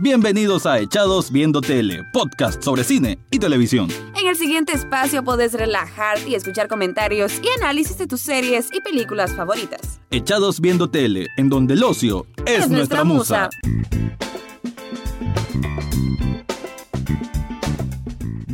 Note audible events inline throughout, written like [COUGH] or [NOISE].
Bienvenidos a Echados Viendo Tele, podcast sobre cine y televisión. En el siguiente espacio podés relajarte y escuchar comentarios y análisis de tus series y películas favoritas. Echados Viendo Tele, en donde el ocio es, nuestra, musa.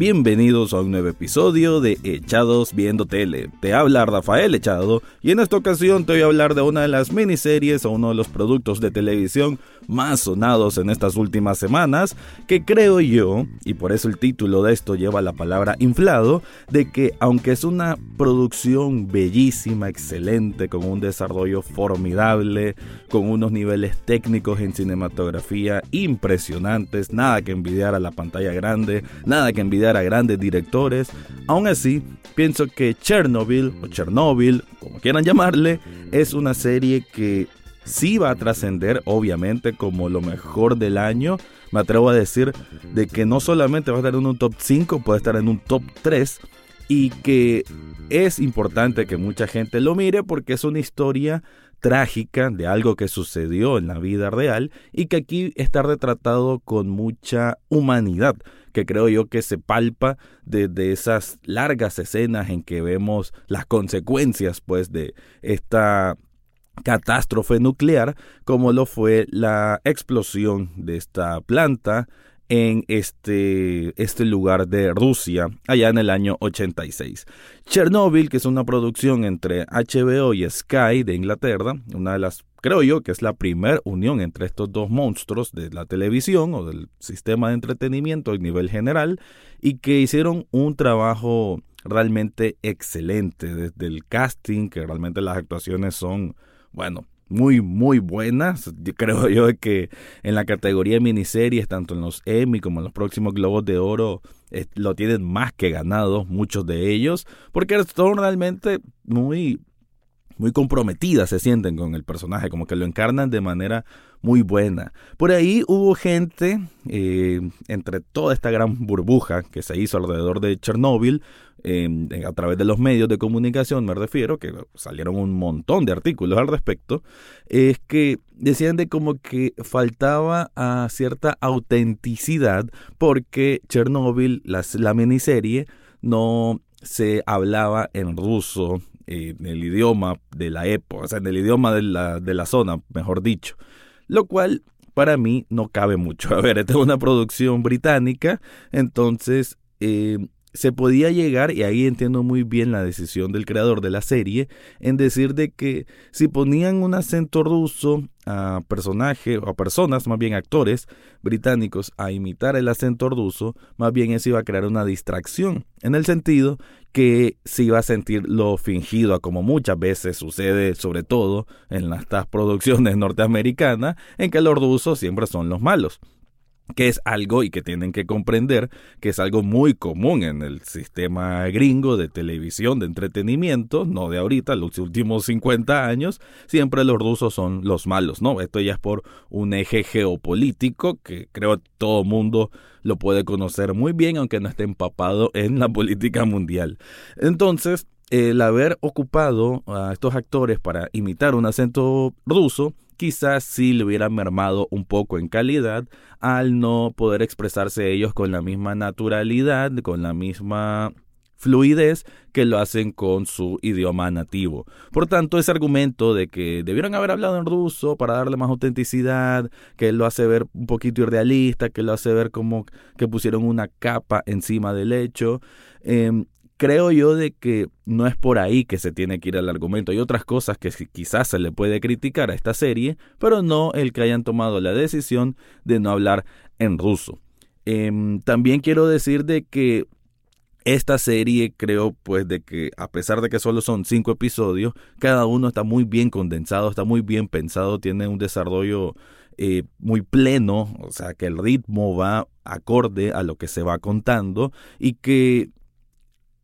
Bienvenidos a un nuevo episodio de Echados Viendo Tele. Te habla Rafael Echado y en esta ocasión te voy a hablar de una de las miniseries o uno de los productos de televisión más sonados en estas últimas semanas, que creo yo, y por eso el título de esto lleva la palabra inflado, de que aunque es una producción bellísima, excelente, con un desarrollo formidable, con unos niveles técnicos en cinematografía impresionantes, nada que envidiar a la pantalla grande, nada que envidiar a grandes directores, aún así pienso que Chernobyl o Chernobyl, como quieran llamarle, es una serie que sí va a trascender, obviamente, como lo mejor del año. Me atrevo a decir de que no solamente va a estar en un top 5, puede estar en un top 3 y que es importante que mucha gente lo mire porque es una historia trágica de algo que sucedió en la vida real y que aquí está retratado con mucha humanidad que creo yo que se palpa desde esas largas escenas en que vemos las consecuencias pues de esta catástrofe nuclear como lo fue la explosión de esta planta en este, este lugar de Rusia, allá en el año 86. Chernobyl, que es una producción entre HBO y Sky de Inglaterra, una de las, creo yo, que es la primera unión entre estos dos monstruos de la televisión o del sistema de entretenimiento a nivel general, y que hicieron un trabajo realmente excelente, desde el casting, que realmente las actuaciones son bueno, muy, muy buenas. creo yo que en la categoría de miniseries, tanto en los Emmy como en los próximos Globos de Oro, eh, lo tienen más que ganado, muchos de ellos, porque son realmente muy, muy comprometidas, se sienten con el personaje, como que lo encarnan de manera muy buena. Por ahí hubo gente, eh, entre toda esta gran burbuja que se hizo alrededor de Chernóbil, Em, a través de los medios de comunicación, me refiero, que salieron un montón de artículos al respecto, es que decían de como que faltaba a cierta autenticidad porque Chernobyl, la, la miniserie, no se hablaba en ruso, en el idioma de la época, o sea, en el idioma de la, de la zona, mejor dicho. Lo cual para mí no cabe mucho. [LAUGHS] A ver, esta es una producción británica, entonces eh, se podía llegar, y ahí entiendo muy bien la decisión del creador de la serie, en decir de que si ponían un acento ruso a personajes o a personas, más bien actores británicos, a imitar el acento ruso, más bien eso iba a crear una distracción, en el sentido que se iba a sentir lo fingido, como muchas veces sucede, sobre todo en estas [LAUGHS] producciones norteamericanas, en que los rusos siempre son los malos que es algo y que tienen que comprender que es algo muy común en el sistema gringo de televisión, de entretenimiento, no de ahorita, los últimos 50 años, siempre los rusos son los malos, ¿no? Esto ya es por un eje geopolítico que creo todo mundo lo puede conocer muy bien, aunque no esté empapado en la política mundial. Entonces, el haber ocupado a estos actores para imitar un acento ruso quizás sí le hubiera mermado un poco en calidad al no poder expresarse ellos con la misma naturalidad, con la misma fluidez que lo hacen con su idioma nativo. Por tanto, ese argumento de que debieron haber hablado en ruso para darle más autenticidad, que lo hace ver un poquito irrealista, que lo hace ver como que pusieron una capa encima del hecho, eh, creo yo de que no es por ahí que se tiene que ir al argumento. Hay otras cosas que quizás se le puede criticar a esta serie, pero no el que hayan tomado la decisión de no hablar en ruso. Em, también quiero decir de que esta serie creo pues de que a pesar de que solo son cinco episodios, cada uno está muy bien condensado, está muy bien pensado, tiene un desarrollo eh, muy pleno, o sea que el ritmo va acorde a lo que se va contando y que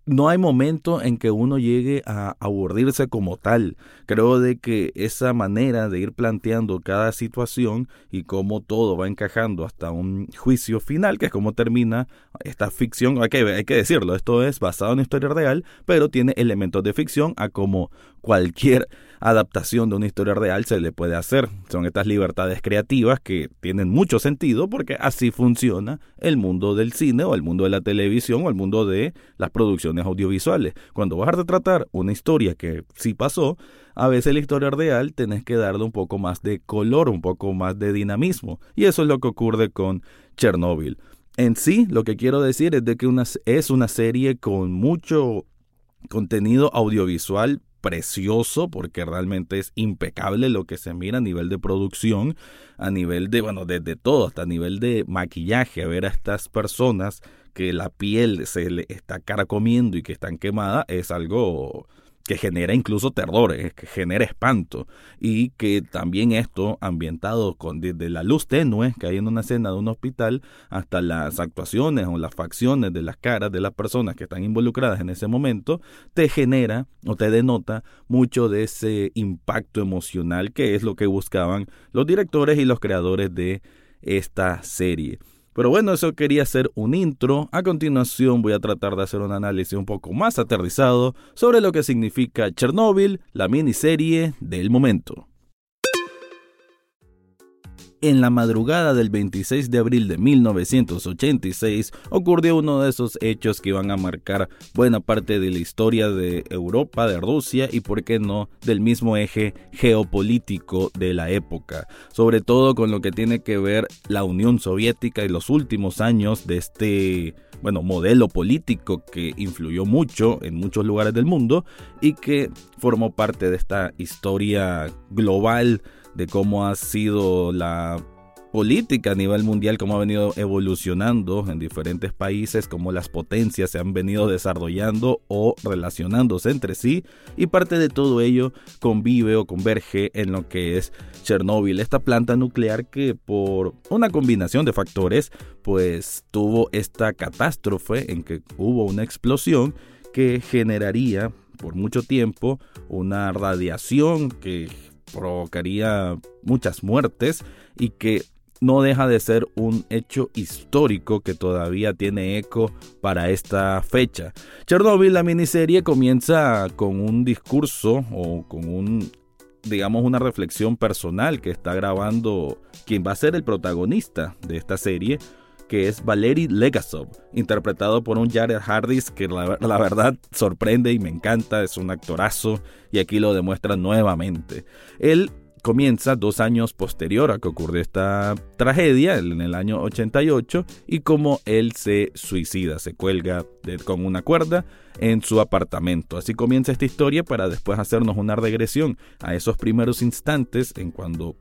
no hay momento en que uno llegue a aburrirse como tal. Creo de que esa manera de ir planteando cada situación y cómo todo va encajando hasta un juicio final, que es como termina esta ficción, hay que, hay que decirlo, esto es basado en historia real, pero tiene elementos de ficción a como cualquier adaptación de una historia real se le puede hacer. Son estas libertades creativas que tienen mucho sentido porque así funciona el mundo del cine o el mundo de la televisión o el mundo de las producciones audiovisuales. Cuando vas a retratar una historia que sí pasó, a veces la historia real tenés que darle un poco más de color, un poco más de dinamismo. Y eso es lo que ocurre con Chernobyl. En sí, lo que quiero decir es de que es una serie con mucho contenido audiovisual precioso porque realmente es impecable lo que se mira a nivel de producción, a nivel de, bueno, de, todo, hasta a nivel de maquillaje, a ver a estas personas que la piel se le está carcomiendo y que están quemadas es algo que genera incluso terror, eh, que genera espanto y que también esto ambientado con desde la luz tenue que hay en una escena de un hospital hasta las actuaciones o las facciones de las caras de las personas que están involucradas en ese momento te genera o te denota mucho de ese impacto emocional que es lo que buscaban los directores y los creadores de esta serie. Pero bueno, eso quería ser un intro. A continuación voy a tratar de hacer un análisis un poco más aterrizado sobre lo que significa Chernobyl, la miniserie del momento. En la madrugada del 26 de abril de 1986 ocurrió uno de esos hechos que iban a marcar buena parte de la historia de Europa, de Rusia y por qué no del mismo eje geopolítico de la época, sobre todo con lo que tiene que ver la Unión Soviética y los últimos años de este bueno, modelo político que influyó mucho en muchos lugares del mundo y que formó parte de esta historia global de cómo ha sido la política a nivel mundial, cómo ha venido evolucionando en diferentes países, cómo las potencias se han venido desarrollando o relacionándose entre sí, y parte de todo ello convive o converge en lo que es Chernóbil, esta planta nuclear que por una combinación de factores, pues tuvo esta catástrofe en que hubo una explosión que generaría por mucho tiempo una radiación que provocaría muchas muertes y que no deja de ser un hecho histórico que todavía tiene eco para esta fecha. Chernobyl, la miniserie, comienza con un discurso o con un digamos una reflexión personal que está grabando quien va a ser el protagonista de esta serie que es Valery Legasov, interpretado por un Jared Hardis que la, verdad sorprende y me encanta, es un actorazo y aquí lo demuestra nuevamente. Él comienza dos años posterior a que ocurrió esta tragedia, en el año 88, y como él se suicida, se cuelga con una cuerda en su apartamento. Así comienza esta historia para después hacernos una regresión a esos primeros instantes en cuando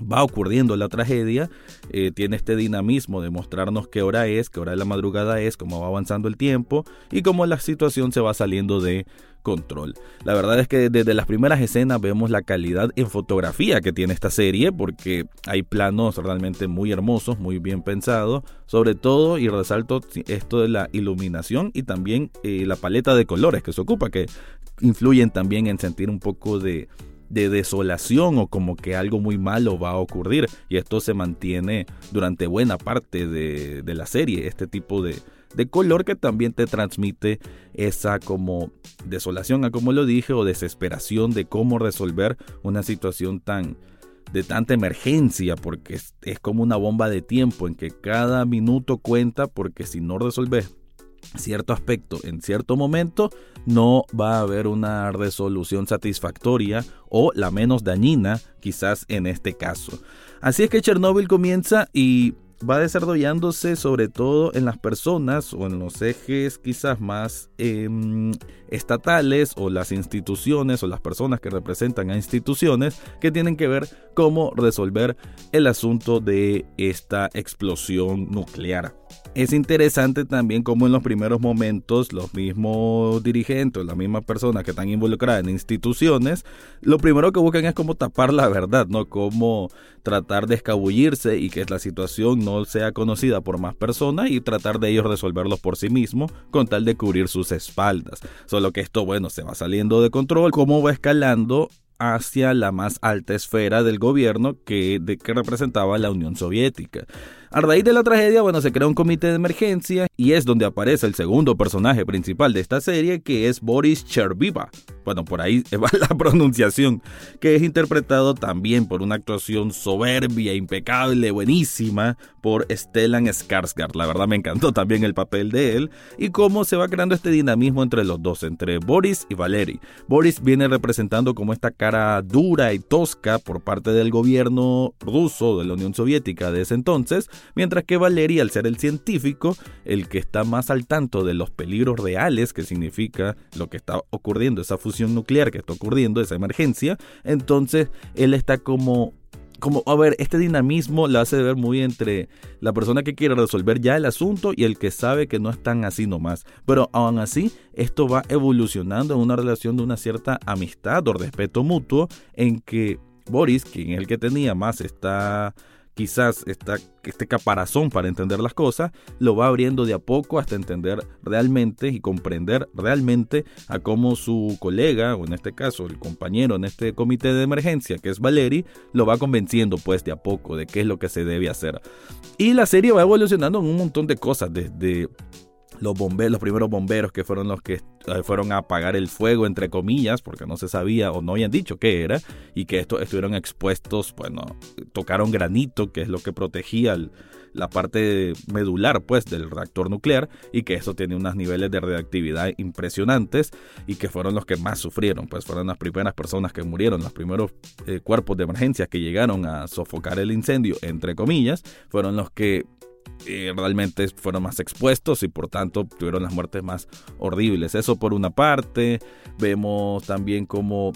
va ocurriendo la tragedia, eh, tiene este dinamismo de mostrarnos qué hora es, qué hora de la madrugada es, cómo va avanzando el tiempo y cómo la situación se va saliendo de control. La verdad es que desde las primeras escenas vemos la calidad en fotografía que tiene esta serie porque hay planos realmente muy hermosos, muy bien pensados, sobre todo y resalto esto de la iluminación y también eh, la paleta de colores que se ocupa que influyen también en sentir un poco de de desolación o como que algo muy malo va a ocurrir. Y esto se mantiene durante buena parte de, la serie, este tipo de, de color que también te transmite esa como desolación, a como lo dije, o desesperación de cómo resolver una situación tan de tanta emergencia, porque es, es, como una bomba de tiempo en que cada minuto cuenta, porque si no resolves cierto aspecto en cierto momento, no va a haber una resolución satisfactoria o la menos dañina quizás en este caso. Así es que Chernobyl comienza y va desarrollándose sobre todo en las personas o en los ejes quizás más em, estatales o las instituciones o las personas que representan a instituciones que tienen que ver cómo resolver el asunto de esta explosión nuclear. Es interesante también como en los primeros momentos los mismos dirigentes, las mismas personas que están involucradas en instituciones, lo primero que buscan es como tapar la verdad, ¿no? Cómo tratar de escabullirse y que la situación no sea conocida por más personas y tratar de ellos resolverlo por sí mismos con tal de cubrir sus espaldas. Solo que esto, bueno, se va saliendo de control, cómo va escalando hacia la más alta esfera del gobierno que, de, que representaba la Unión Soviética. A raíz de la tragedia, bueno, se crea un comité de emergencia y es donde aparece el segundo personaje principal de esta serie, que es Boris Cherviva. Bueno, por ahí va [LAUGHS] la pronunciación, que es interpretado también por una actuación soberbia, impecable, buenísima por Stellan Skarsgård. La verdad me encantó también el papel de él y cómo se va creando este dinamismo entre los dos, entre Boris y Valery. Boris viene representando como esta cara dura y tosca por parte del gobierno ruso de la Unión Soviética de ese entonces, mientras que Valery, al ser el científico, el que está más al tanto de los peligros reales que significa lo que está ocurriendo, esa fusión nuclear que está ocurriendo, esa emergencia, entonces él está como como, a ver, este dinamismo lo hace ver muy entre la persona que quiere resolver ya el asunto y el que sabe que no es tan así nomás. Pero aún así, esto va evolucionando en una relación de una cierta amistad o respeto mutuo en que Boris, quien es el que tenía más esta quizás este caparazón para entender las cosas, lo va abriendo de a poco hasta entender realmente y comprender realmente a cómo su colega, o en este caso el compañero en este comité de emergencia, que es Valeri, lo va convenciendo pues de a poco de qué es lo que se debe hacer. Y la serie va evolucionando en un montón de cosas, desde los bomberos, los primeros bomberos que fueron los que eh, fueron a apagar el fuego, entre comillas, porque no se sabía o no habían dicho qué era, y que estos estuvieron expuestos, bueno, tocaron granito, que es lo que protegía la parte medular, pues, del reactor nuclear, y que eso tiene unos niveles de reactividad impresionantes, y que fueron los que más sufrieron, pues, fueron las primeras personas que murieron, los primeros eh, cuerpos de emergencia que llegaron a sofocar el incendio, entre comillas, fueron los que realmente fueron más expuestos y por tanto tuvieron las muertes más horribles. Eso por una parte, vemos también como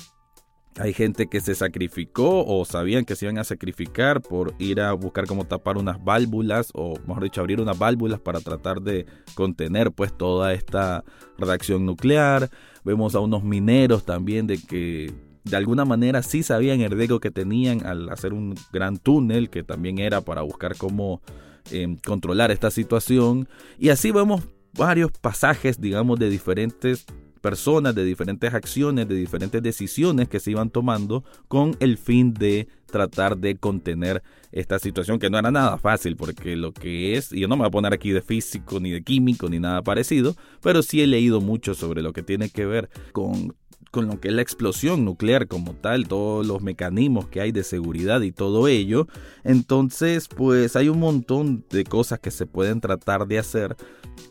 hay gente que se sacrificó o sabían que se iban a sacrificar por ir a buscar cómo tapar unas válvulas o mejor dicho abrir unas válvulas para tratar de contener pues toda esta reacción nuclear. Vemos a unos mineros también de que de alguna manera sí sabían el riesgo que tenían al hacer un gran túnel que también era para buscar cómo eh, controlar esta situación. Y así vemos varios pasajes, digamos, de diferentes personas, de diferentes acciones, de diferentes decisiones que se iban tomando con el fin de tratar de contener esta situación que no era nada fácil porque lo que es, y yo no me voy a poner aquí de físico ni de químico ni nada parecido, pero sí he leído mucho sobre lo que tiene que ver con con lo que es la explosión nuclear como tal, todos los mecanismos que hay de seguridad y todo ello. Entonces, pues hay un montón de cosas que se pueden tratar de hacer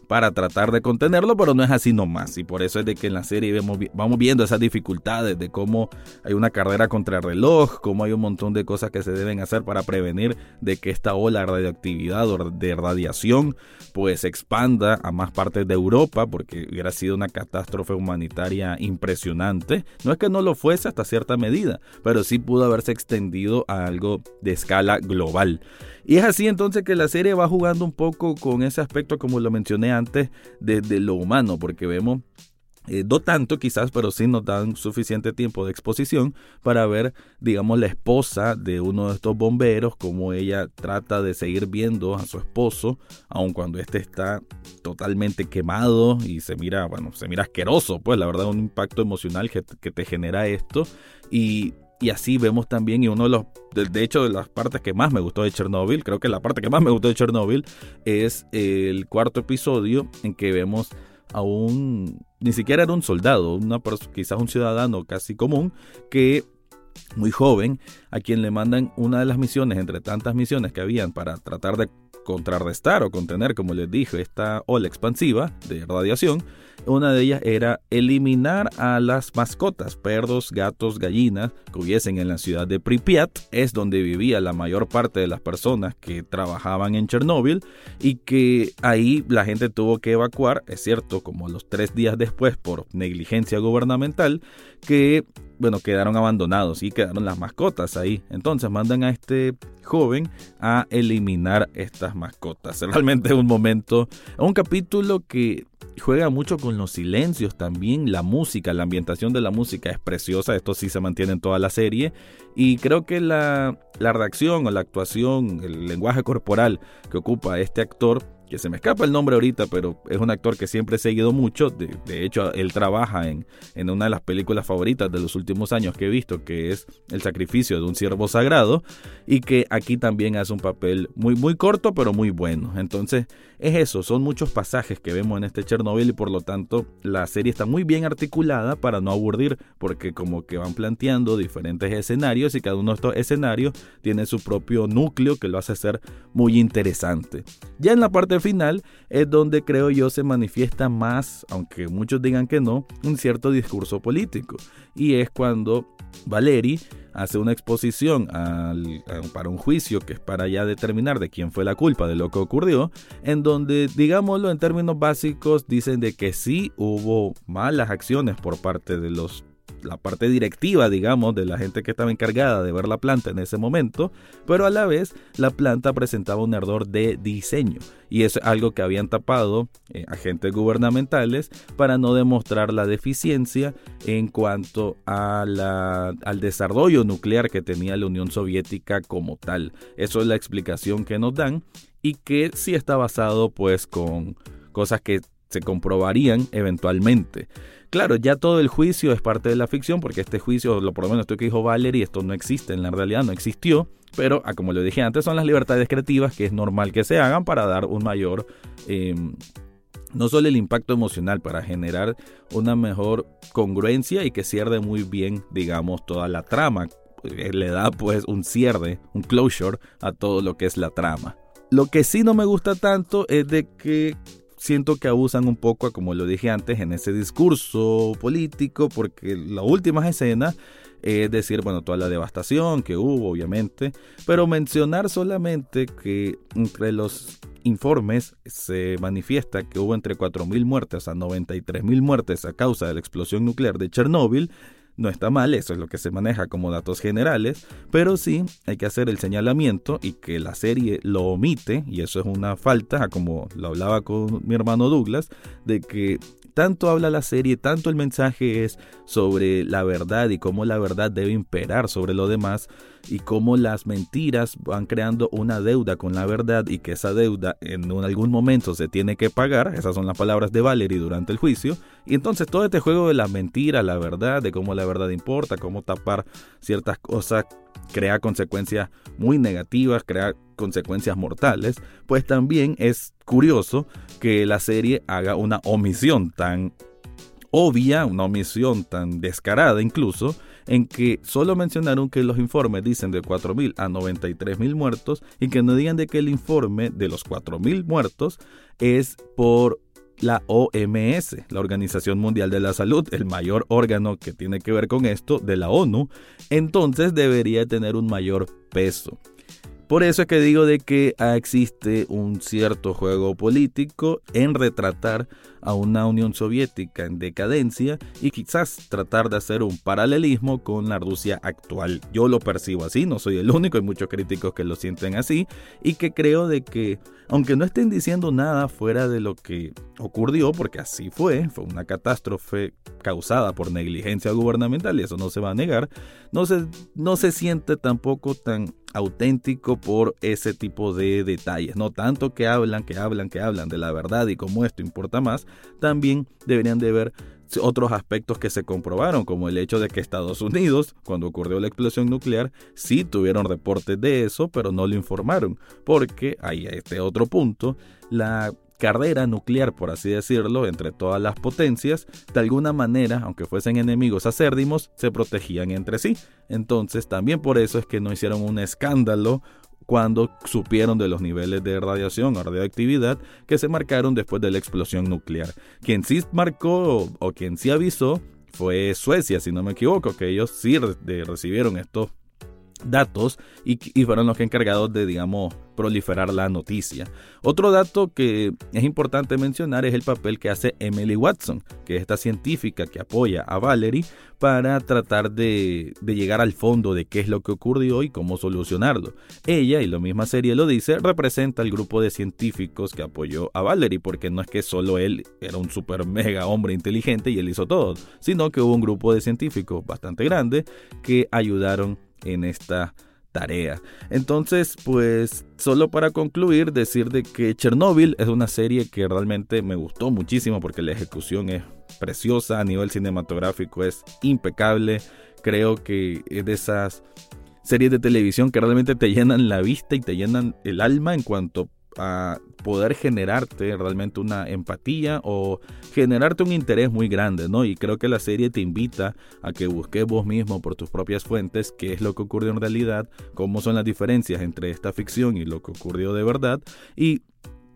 para tratar de contenerlo, pero no es así nomás. Y por eso es de que en la serie vemos, vamos viendo esas dificultades de cómo hay una carrera contra el reloj, cómo hay un montón de cosas que se deben hacer para prevenir de que esta ola de radioactividad o de radiación pues expanda a más partes de Europa, porque hubiera sido una catástrofe humanitaria impresionante. No es que no lo fuese hasta cierta medida, pero sí pudo haberse extendido a algo de escala global. Y es así entonces que la serie va jugando un poco con ese aspecto, como lo mencioné antes, desde lo humano, porque vemos eh, no tanto quizás, pero sí nos dan suficiente tiempo de exposición para ver, digamos, la esposa de uno de estos bomberos, cómo ella trata de seguir viendo a su esposo, aun cuando este está totalmente quemado y se mira, bueno, se mira asqueroso, pues la verdad, un impacto emocional que, que te genera esto. Y y así vemos también, y uno de los, de, hecho, de las partes que más me gustó de Chernobyl, creo que la parte que más me gustó de Chernobyl es el cuarto episodio en que vemos a un, ni siquiera era un soldado, una, quizás un ciudadano casi común, que muy joven, a quien le mandan una de las misiones, entre tantas misiones que habían para tratar de contrarrestar o contener, como les dije, esta ola expansiva de radiación, una de ellas era eliminar a las mascotas, perros, gatos, gallinas que hubiesen en la ciudad de Pripyat, es donde vivía la mayor parte de las personas que trabajaban en Chernóbil y que ahí la gente tuvo que evacuar, es cierto, como los tres días después por negligencia gubernamental, que bueno, quedaron abandonados y quedaron las mascotas ahí. Entonces mandan a este joven a eliminar estas mascotas. [LAUGHS] Realmente es un momento, un capítulo que juega mucho con los silencios también, la música, la ambientación de la música es preciosa, esto sí se mantiene en toda la serie y creo que la, la reacción o la actuación, el lenguaje corporal que ocupa este actor que se me escapa el nombre ahorita, pero es un actor que siempre he seguido mucho. De, hecho, él trabaja en, en, una de las películas favoritas de los últimos años que he visto, que es El sacrificio de un siervo sagrado, y que aquí también hace un papel muy, muy corto, pero muy bueno. Entonces, es eso, son muchos pasajes que vemos en este Chernobyl y por lo tanto la serie está muy bien articulada para no aburrir, porque como que van planteando diferentes escenarios y cada uno de estos escenarios tiene su propio núcleo que lo hace ser muy interesante. Ya en la parte final es donde creo yo se manifiesta más, aunque muchos digan que no, un cierto discurso político. Y es cuando Valeri hace una exposición para un juicio que es para ya determinar de quién fue la culpa de lo que ocurrió, en donde, digámoslo en términos básicos, dicen de que sí hubo malas acciones por parte de los la parte directiva, digamos, de la gente que estaba encargada de ver la planta en ese momento, pero a la vez la planta presentaba un error de diseño y es algo que habían tapado eh, agentes gubernamentales para no demostrar la deficiencia en cuanto a la, al desarrollo nuclear que tenía la Unión Soviética como tal. Eso es la explicación que nos dan y que sí está basado pues con cosas que se comprobarían eventualmente. Claro, ya todo el juicio es parte de la ficción, porque este juicio, lo por lo menos esto que dijo Valerie, esto no existe en la realidad, no existió, pero ah, como lo dije antes, son las libertades creativas que es normal que se hagan para dar un mayor... Em, no solo el impacto emocional para generar una mejor congruencia y que cierre muy bien, digamos, toda la trama. Eh, le da pues un cierre, un closure a todo lo que es la trama. Lo que sí no me gusta tanto es de que siento que abusan un poco, como lo dije antes, en ese discurso político, porque la última escena es decir, bueno, toda la devastación que hubo, obviamente, pero mencionar solamente que entre los informes se manifiesta que hubo entre 4.000 muertes a 93.000 muertes a causa de la explosión nuclear de Chernóbil, no está mal, eso es lo que se maneja como datos generales, pero sí hay que hacer el señalamiento y que la serie lo omite, y eso es una falta, como lo hablaba con mi hermano Douglas, de que tanto habla la serie, tanto el mensaje es sobre la verdad y cómo la verdad debe imperar sobre lo demás y cómo las mentiras van creando una deuda con la verdad y que esa deuda en algún momento se tiene que pagar, esas son las palabras de Valerie durante el juicio, y entonces todo este juego de la mentira, la verdad, de cómo la verdad importa, cómo tapar ciertas cosas crea consecuencias muy negativas, crea consecuencias mortales, pues también es curioso que la serie haga una omisión tan obvia, una omisión tan descarada incluso, en que solo mencionaron que los informes dicen de 4.000 a 93.000 muertos y que no digan de que el informe de los 4.000 muertos es por la OMS, la Organización Mundial de la Salud, el mayor órgano que tiene que ver con esto de la ONU, entonces debería tener un mayor peso. Por eso es que digo de que existe un cierto juego político en retratar a una Unión Soviética en decadencia y quizás tratar de hacer un paralelismo con la Rusia actual. Yo lo percibo así, no soy el único, hay muchos críticos que lo sienten así y que creo de que aunque no estén diciendo nada fuera de lo que ocurrió, porque así fue, fue una catástrofe causada por negligencia gubernamental y eso no se va a negar, no se, no se siente tampoco tan auténtico por ese tipo de detalles. No tanto que hablan, que hablan, que hablan de la verdad y cómo esto importa más, también deberían de ver otros aspectos que se comprobaron, como el hecho de que Estados Unidos, cuando ocurrió la explosión nuclear, sí tuvieron reportes de eso, pero no lo informaron, porque hay este otro punto, la carrera nuclear, por así decirlo, entre todas las potencias, de alguna manera, aunque fuesen enemigos acérdimos, se protegían entre sí. Entonces, también por eso es que no hicieron un escándalo cuando supieron de los niveles de radiación o radioactividad que se marcaron después de la explosión nuclear. Quien sí marcó o, quien sí avisó fue Suecia, si no me equivoco, que ellos sí recibieron estos datos y, fueron los que encargados de, digamos, proliferar la noticia. Otro dato que es importante mencionar es el papel que hace Emily Watson, que es esta científica que apoya a Valerie para tratar de, de llegar al fondo de qué es lo que ocurrió y cómo solucionarlo. Ella, y la misma serie lo dice, representa al grupo de científicos que apoyó a Valerie, porque no es que solo él era un super mega hombre inteligente y él hizo todo, sino que hubo un grupo de científicos bastante grande que ayudaron en esta tarea. Entonces, pues, solo para concluir, decir de que Chernobyl es una serie que realmente me gustó muchísimo porque la ejecución es preciosa, a nivel cinematográfico es impecable. Creo que es de esas series de televisión que realmente te llenan la vista y te llenan el alma en cuanto a poder generarte realmente una empatía o generarte un interés muy grande, ¿no? Y creo que la serie te invita a que busques vos mismo por tus propias fuentes qué es lo que ocurrió en realidad, cómo son las diferencias entre esta ficción y lo que ocurrió de verdad y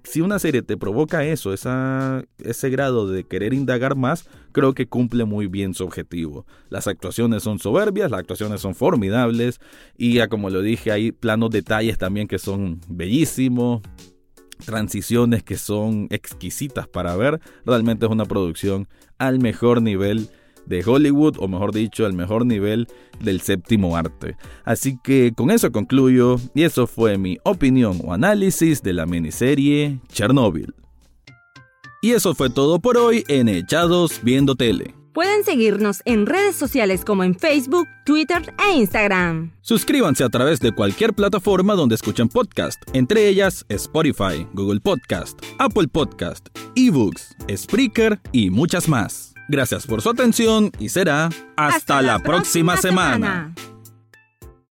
si una serie te provoca eso, ese grado de querer indagar más, creo que cumple muy bien su objetivo. Las actuaciones son soberbias, las actuaciones son formidables y ya como lo dije, hay planos detalles también que son bellísimos, transiciones que son exquisitas para ver. Realmente es una producción al mejor nivel de Hollywood, o mejor dicho, al mejor nivel del séptimo arte. Así que con eso concluyo, y eso fue mi opinión o análisis de la miniserie Chernobyl. Y eso fue todo por hoy en Echados Viendo Tele. Pueden seguirnos en redes sociales como en Facebook, Twitter e Instagram. Suscríbanse a través de cualquier plataforma donde escuchen podcast, entre ellas Spotify, Google Podcast, Apple Podcast, eBooks, Spreaker y muchas más. Gracias por su atención y será hasta, la, próxima, semana.